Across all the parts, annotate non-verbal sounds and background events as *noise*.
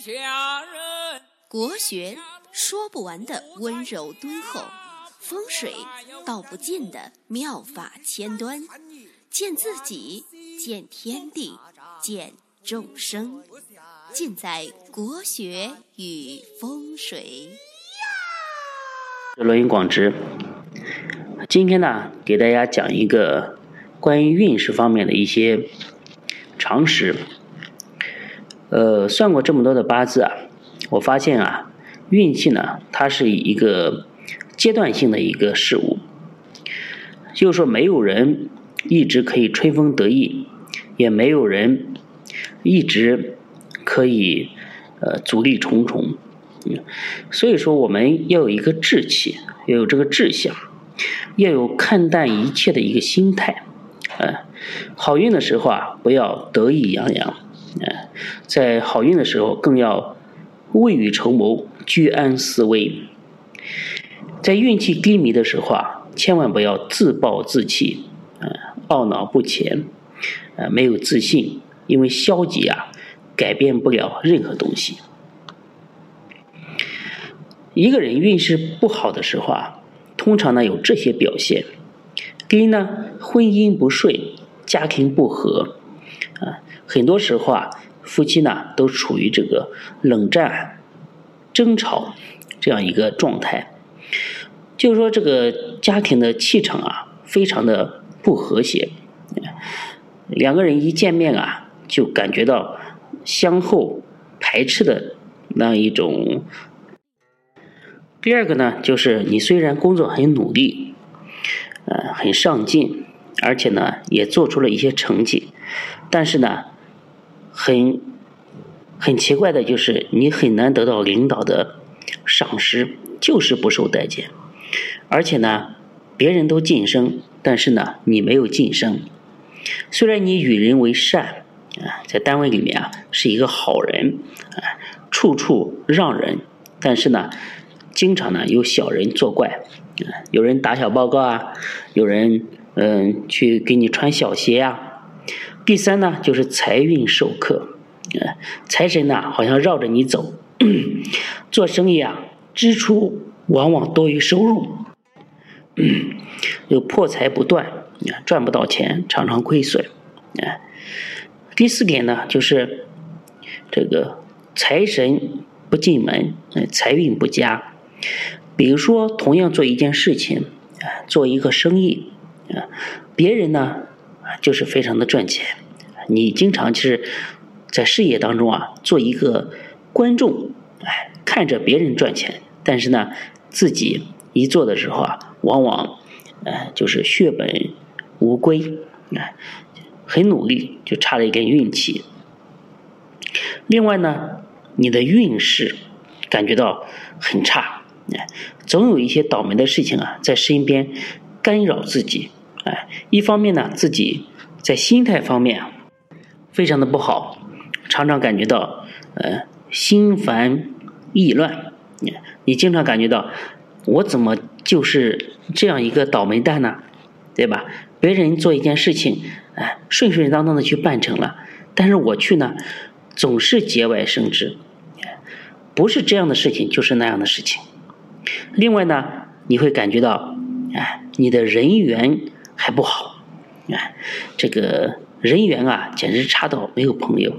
下人。国学说不完的温柔敦厚，风水道不尽的妙法千端，见自己，见天地，见众生，尽在国学与风水。《罗云广之》，今天呢，给大家讲一个关于运势方面的一些常识。呃，算过这么多的八字啊，我发现啊，运气呢，它是一个阶段性的一个事物，就是说，没有人一直可以春风得意，也没有人一直可以呃阻力重重。嗯所以说，我们要有一个志气，要有这个志向，要有看淡一切的一个心态。呃，好运的时候啊，不要得意洋洋；呃，在好运的时候，更要未雨绸缪，居安思危。在运气低迷的时候啊，千万不要自暴自弃，呃，懊恼不前，呃，没有自信，因为消极啊，改变不了任何东西。一个人运势不好的时候啊，通常呢有这些表现：第一呢，婚姻不顺，家庭不和，啊，很多时候啊，夫妻呢都处于这个冷战、争吵这样一个状态，就是说这个家庭的气场啊，非常的不和谐，两个人一见面啊，就感觉到相互排斥的那一种。第二个呢，就是你虽然工作很努力，呃，很上进，而且呢，也做出了一些成绩，但是呢，很很奇怪的就是你很难得到领导的赏识，就是不受待见，而且呢，别人都晋升，但是呢，你没有晋升。虽然你与人为善啊，在单位里面啊是一个好人啊，处处让人，但是呢。经常呢有小人作怪，啊有人打小报告啊，有人嗯去给你穿小鞋呀。第三呢就是财运受克，财神呢好像绕着你走，做生意啊支出往往多于收入，有破财不断，赚不到钱，常常亏损。第四点呢就是这个财神不进门，财运不佳。比如说，同样做一件事情，啊，做一个生意，啊，别人呢，就是非常的赚钱，你经常是在事业当中啊，做一个观众，哎，看着别人赚钱，但是呢，自己一做的时候啊，往往，呃，就是血本无归，啊，很努力，就差了一点运气。另外呢，你的运势感觉到很差。哎，总有一些倒霉的事情啊，在身边干扰自己。哎，一方面呢，自己在心态方面，非常的不好，常常感觉到呃心烦意乱。你你经常感觉到，我怎么就是这样一个倒霉蛋呢？对吧？别人做一件事情，哎，顺顺当当的去办成了，但是我去呢，总是节外生枝。不是这样的事情，就是那样的事情。另外呢，你会感觉到，哎，你的人缘还不好，啊，这个人缘啊，简直差到没有朋友。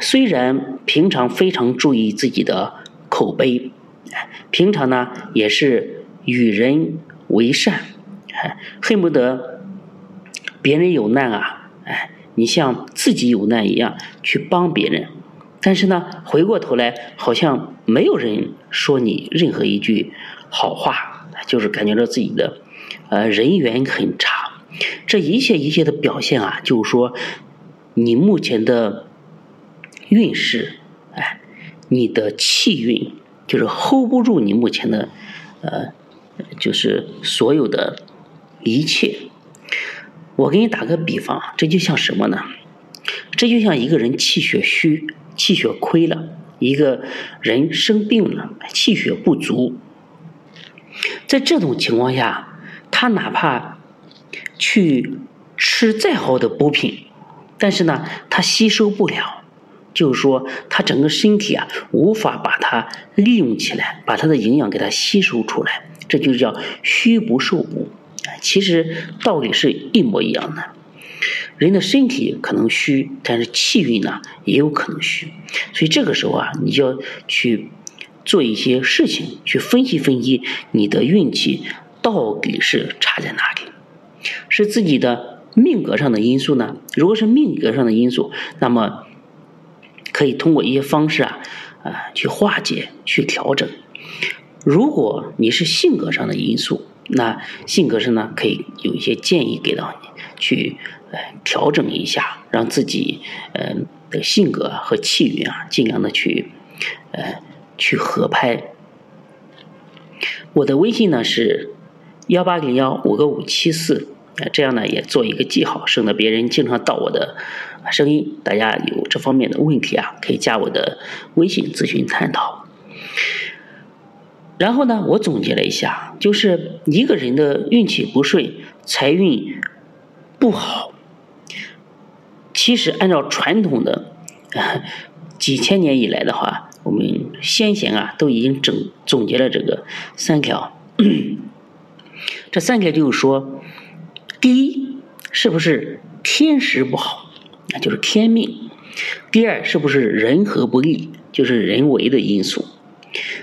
虽然平常非常注意自己的口碑，平常呢也是与人为善，恨不得别人有难啊，哎，你像自己有难一样去帮别人。但是呢，回过头来好像没有人说你任何一句好话，就是感觉到自己的呃人缘很差。这一切一切的表现啊，就是说你目前的运势，哎，你的气运就是 hold 不住你目前的呃，就是所有的一切。我给你打个比方，这就像什么呢？这就像一个人气血虚。气血亏了，一个人生病了，气血不足，在这种情况下，他哪怕去吃再好的补品，但是呢，他吸收不了，就是说他整个身体啊无法把它利用起来，把它的营养给它吸收出来，这就叫虚不受补。其实道理是一模一样的。人的身体可能虚，但是气运呢也有可能虚，所以这个时候啊，你就要去做一些事情，去分析分析你的运气到底是差在哪里，是自己的命格上的因素呢？如果是命格上的因素，那么可以通过一些方式啊，啊去化解、去调整。如果你是性格上的因素，那性格上呢，可以有一些建议给到你，去呃调整一下，让自己呃的性格和气运啊，尽量的去呃去合拍。我的微信呢是幺八零幺五个五七四，啊这样呢也做一个记号，省得别人经常盗我的声音。大家有这方面的问题啊，可以加我的微信咨询探讨。然后呢，我总结了一下，就是一个人的运气不顺、财运不好，其实按照传统的 *laughs* 几千年以来的话，我们先贤啊都已经整总结了这个三条。这三个就是说，第一，是不是天时不好，那就是天命；第二，是不是人和不利，就是人为的因素。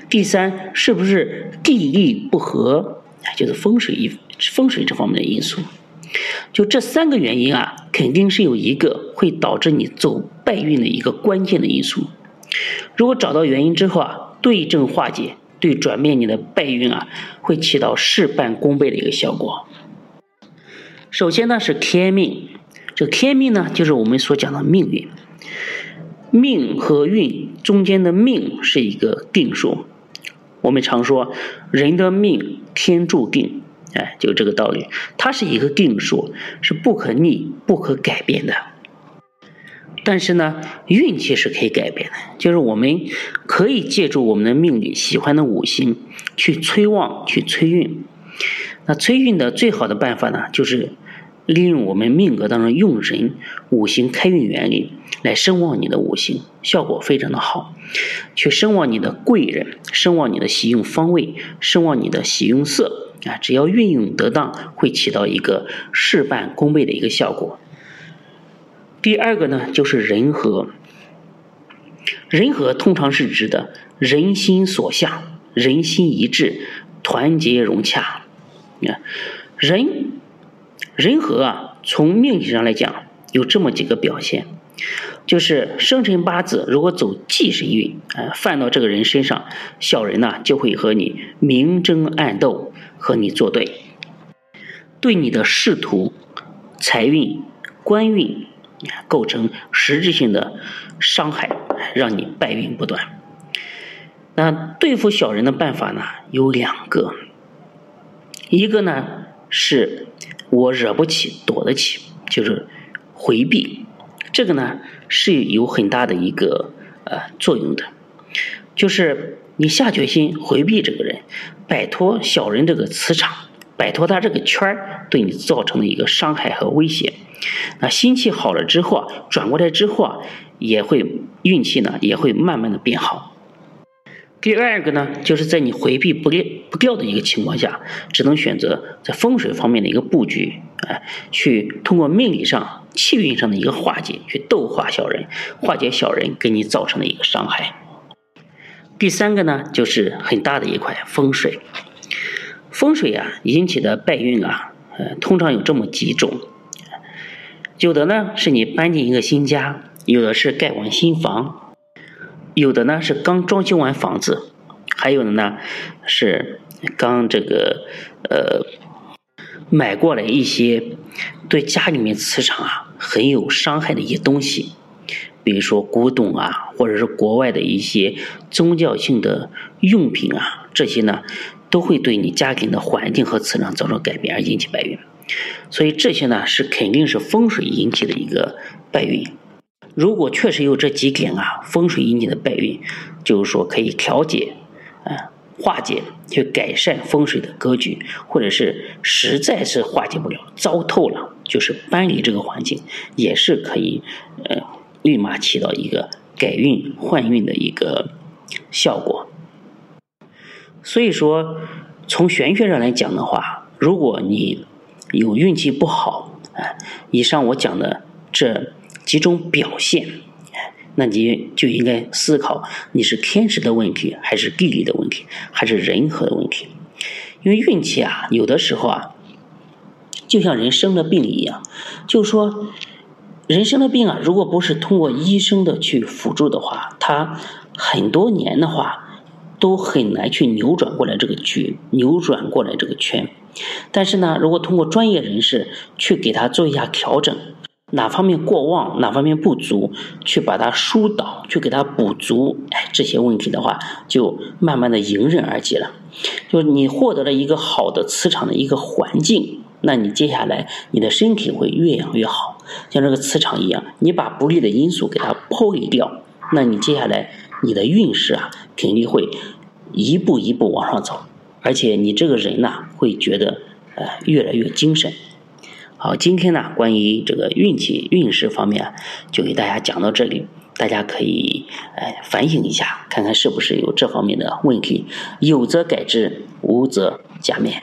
第三，是不是地利不合，就是风水一风水这方面的因素？就这三个原因啊，肯定是有一个会导致你走败运的一个关键的因素。如果找到原因之后啊，对症化解，对转变你的败运啊，会起到事半功倍的一个效果。首先呢是天命，这天命呢就是我们所讲的命运。命和运中间的命是一个定数，我们常说人的命天注定，哎，就这个道理，它是一个定数，是不可逆、不可改变的。但是呢，运气是可以改变的，就是我们可以借助我们的命里喜欢的五行去催旺、去催运。那催运的最好的办法呢，就是利用我们命格当中用神五行开运原理。来声望你的五行，效果非常的好。去声望你的贵人，声望你的喜用方位，声望你的喜用色啊，只要运用得当，会起到一个事半功倍的一个效果。第二个呢，就是人和。人和通常是指的人心所向，人心一致，团结融洽。你看，人人和啊，从命理上来讲，有这么几个表现。就是生辰八字如果走忌神运，呃，犯到这个人身上，小人呢就会和你明争暗斗，和你作对，对你的仕途、财运、官运构成实质性的伤害，让你败运不断。那对付小人的办法呢有两个，一个呢是我惹不起，躲得起，就是回避。这个呢是有很大的一个呃作用的，就是你下决心回避这个人，摆脱小人这个磁场，摆脱他这个圈儿对你造成的一个伤害和威胁。那心气好了之后啊，转过来之后啊，也会运气呢也会慢慢的变好。第二个呢，就是在你回避不掉不掉的一个情况下，只能选择在风水方面的一个布局，哎，去通过命理上、气运上的一个化解，去斗化小人，化解小人给你造成的一个伤害。第三个呢，就是很大的一块风水。风水啊引起的败运啊，呃，通常有这么几种，有的呢是你搬进一个新家，有的是盖完新房。有的呢是刚装修完房子，还有的呢是刚这个呃买过来一些对家里面磁场啊很有伤害的一些东西，比如说古董啊，或者是国外的一些宗教性的用品啊，这些呢都会对你家庭的环境和磁场造成改变而引起败运，所以这些呢是肯定是风水引起的一个败运。如果确实有这几点啊，风水引起的败运，就是说可以调节，啊，化解，去改善风水的格局，或者是实在是化解不了，糟透了，就是搬离这个环境，也是可以，呃，立马起到一个改运换运的一个效果。所以说，从玄学上来讲的话，如果你有运气不好，啊，以上我讲的这几种表现，那你就应该思考你是天时的问题，还是地利的问题，还是人和的问题。因为运气啊，有的时候啊，就像人生了病一样，就是说，人生的病啊，如果不是通过医生的去辅助的话，他很多年的话。都很难去扭转过来这个局，扭转过来这个圈。但是呢，如果通过专业人士去给他做一下调整，哪方面过旺，哪方面不足，去把它疏导，去给他补足，哎，这些问题的话，就慢慢的迎刃而解了。就是你获得了一个好的磁场的一个环境，那你接下来你的身体会越养越好，像这个磁场一样，你把不利的因素给它抛离掉，那你接下来。你的运势啊，肯定会一步一步往上走，而且你这个人呢，会觉得呃越来越精神。好，今天呢，关于这个运气运势方面，就给大家讲到这里，大家可以呃反省一下，看看是不是有这方面的问题，有则改之，无则加勉。